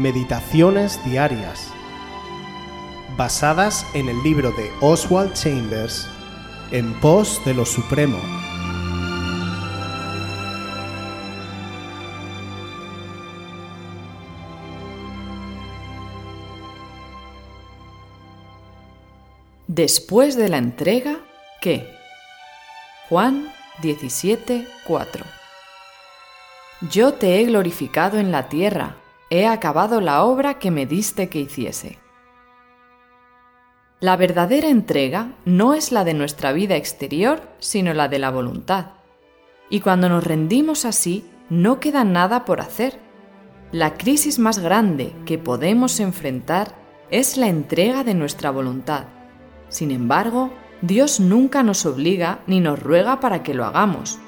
Meditaciones Diarias, basadas en el libro de Oswald Chambers, En pos de lo Supremo. Después de la entrega, ¿qué? Juan 17, 4 Yo te he glorificado en la tierra, he acabado la obra que me diste que hiciese. La verdadera entrega no es la de nuestra vida exterior, sino la de la voluntad. Y cuando nos rendimos así, no queda nada por hacer. La crisis más grande que podemos enfrentar es la entrega de nuestra voluntad. Sin embargo, Dios nunca nos obliga ni nos ruega para que lo hagamos.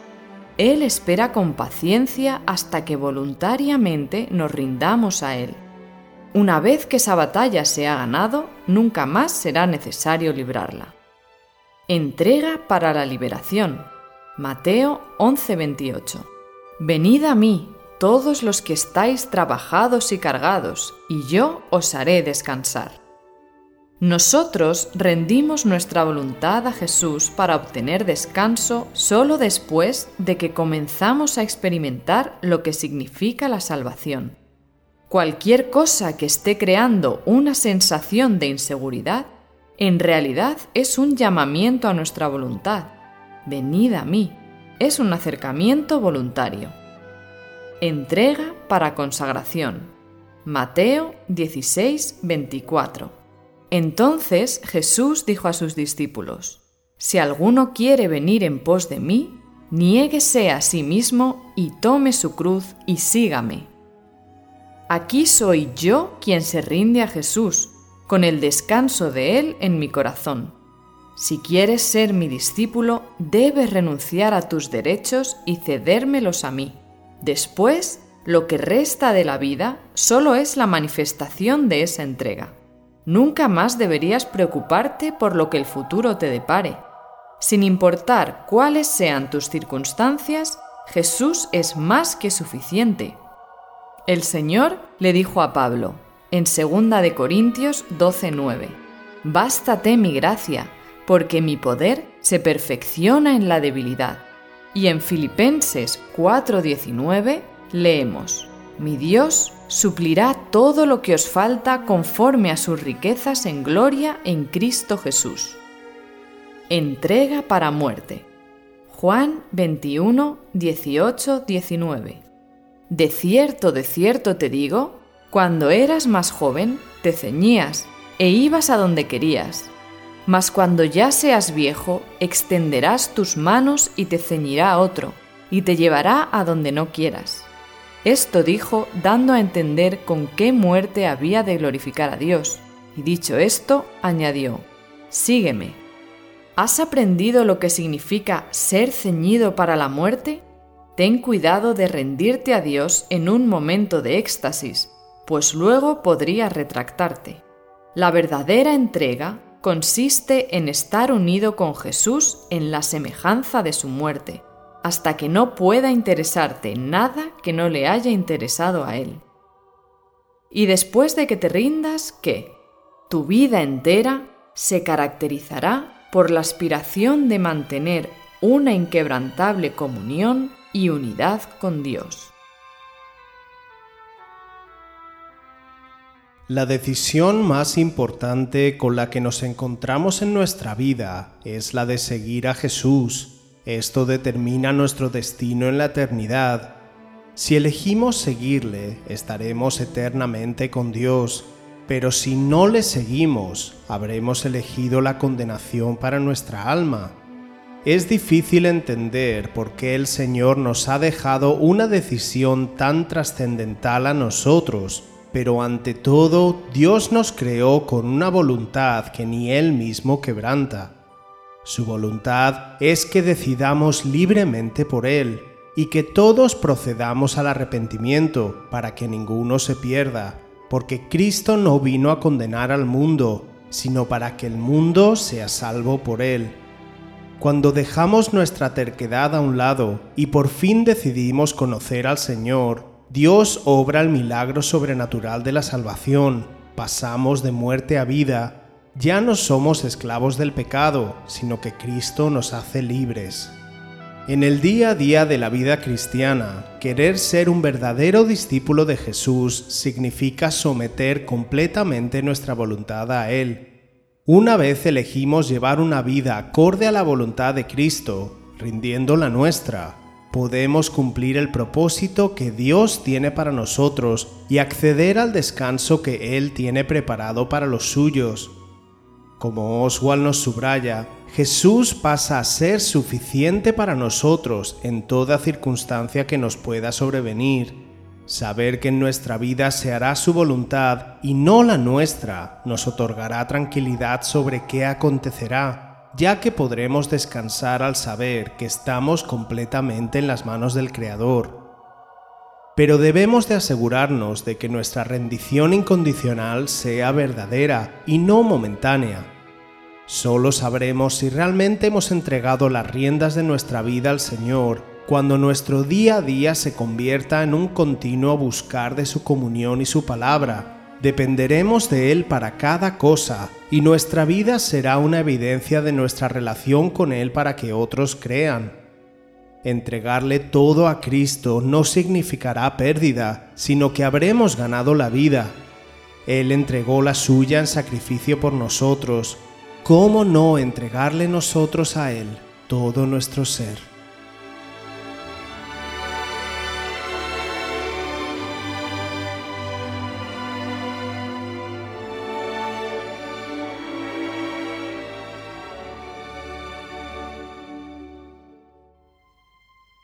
Él espera con paciencia hasta que voluntariamente nos rindamos a Él. Una vez que esa batalla se ha ganado, nunca más será necesario librarla. Entrega para la liberación. Mateo 11:28. Venid a mí, todos los que estáis trabajados y cargados, y yo os haré descansar. Nosotros rendimos nuestra voluntad a Jesús para obtener descanso solo después de que comenzamos a experimentar lo que significa la salvación. Cualquier cosa que esté creando una sensación de inseguridad, en realidad es un llamamiento a nuestra voluntad. Venid a mí. Es un acercamiento voluntario. Entrega para consagración. Mateo 16, 24. Entonces Jesús dijo a sus discípulos, Si alguno quiere venir en pos de mí, niéguese a sí mismo y tome su cruz y sígame. Aquí soy yo quien se rinde a Jesús, con el descanso de Él en mi corazón. Si quieres ser mi discípulo, debes renunciar a tus derechos y cedérmelos a mí. Después, lo que resta de la vida solo es la manifestación de esa entrega. Nunca más deberías preocuparte por lo que el futuro te depare. Sin importar cuáles sean tus circunstancias, Jesús es más que suficiente. El Señor le dijo a Pablo, en 2 de Corintios 12:9, Bástate mi gracia, porque mi poder se perfecciona en la debilidad. Y en Filipenses 4:19 leemos, Mi Dios suplirá todo lo que os falta conforme a sus riquezas en gloria en Cristo Jesús. Entrega para muerte. Juan 21, 18, 19. De cierto, de cierto te digo, cuando eras más joven, te ceñías e ibas a donde querías. Mas cuando ya seas viejo, extenderás tus manos y te ceñirá otro, y te llevará a donde no quieras. Esto dijo dando a entender con qué muerte había de glorificar a Dios. Y dicho esto, añadió, Sígueme. ¿Has aprendido lo que significa ser ceñido para la muerte? Ten cuidado de rendirte a Dios en un momento de éxtasis, pues luego podrías retractarte. La verdadera entrega consiste en estar unido con Jesús en la semejanza de su muerte hasta que no pueda interesarte nada que no le haya interesado a él. Y después de que te rindas, ¿qué? Tu vida entera se caracterizará por la aspiración de mantener una inquebrantable comunión y unidad con Dios. La decisión más importante con la que nos encontramos en nuestra vida es la de seguir a Jesús esto determina nuestro destino en la eternidad. Si elegimos seguirle, estaremos eternamente con Dios, pero si no le seguimos, habremos elegido la condenación para nuestra alma. Es difícil entender por qué el Señor nos ha dejado una decisión tan trascendental a nosotros, pero ante todo Dios nos creó con una voluntad que ni Él mismo quebranta. Su voluntad es que decidamos libremente por Él y que todos procedamos al arrepentimiento para que ninguno se pierda, porque Cristo no vino a condenar al mundo, sino para que el mundo sea salvo por Él. Cuando dejamos nuestra terquedad a un lado y por fin decidimos conocer al Señor, Dios obra el milagro sobrenatural de la salvación, pasamos de muerte a vida, ya no somos esclavos del pecado, sino que Cristo nos hace libres. En el día a día de la vida cristiana, querer ser un verdadero discípulo de Jesús significa someter completamente nuestra voluntad a Él. Una vez elegimos llevar una vida acorde a la voluntad de Cristo, rindiendo la nuestra, podemos cumplir el propósito que Dios tiene para nosotros y acceder al descanso que Él tiene preparado para los suyos. Como Oswald nos subraya, Jesús pasa a ser suficiente para nosotros en toda circunstancia que nos pueda sobrevenir. Saber que en nuestra vida se hará su voluntad y no la nuestra nos otorgará tranquilidad sobre qué acontecerá ya que podremos descansar al saber que estamos completamente en las manos del Creador. Pero debemos de asegurarnos de que nuestra rendición incondicional sea verdadera y no momentánea. Solo sabremos si realmente hemos entregado las riendas de nuestra vida al Señor cuando nuestro día a día se convierta en un continuo buscar de su comunión y su palabra, Dependeremos de Él para cada cosa y nuestra vida será una evidencia de nuestra relación con Él para que otros crean. Entregarle todo a Cristo no significará pérdida, sino que habremos ganado la vida. Él entregó la suya en sacrificio por nosotros. ¿Cómo no entregarle nosotros a Él todo nuestro ser?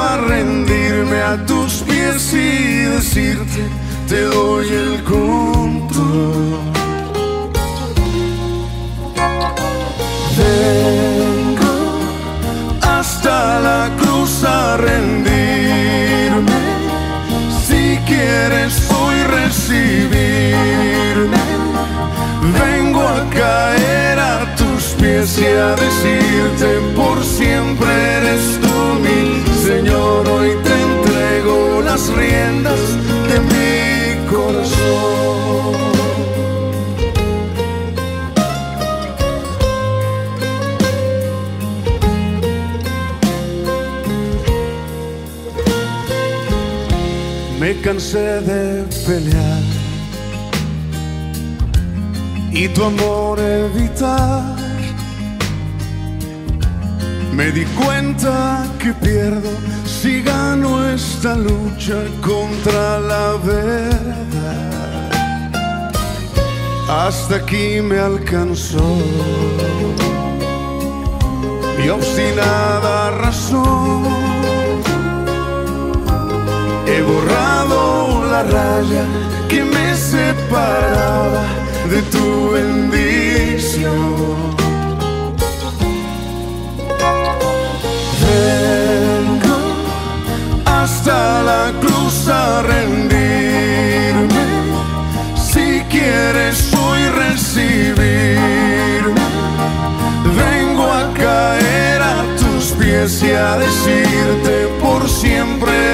a rendirme a tus pies y decirte, te doy el control. Vengo hasta la cruz a rendirme. Si quieres hoy recibirme, vengo a caer a tus pies y a decirte por siempre eres Señor, cansé de pelear y tu amor evitar me di cuenta que pierdo si gano esta lucha contra la verdad. Hasta aquí me alcanzó mi obstinada razón. He borrado la raya que me separaba de tu bendición. Vengo hasta la cruz a rendirme. Si quieres hoy recibirme, vengo a caer a tus pies y a decirte por siempre.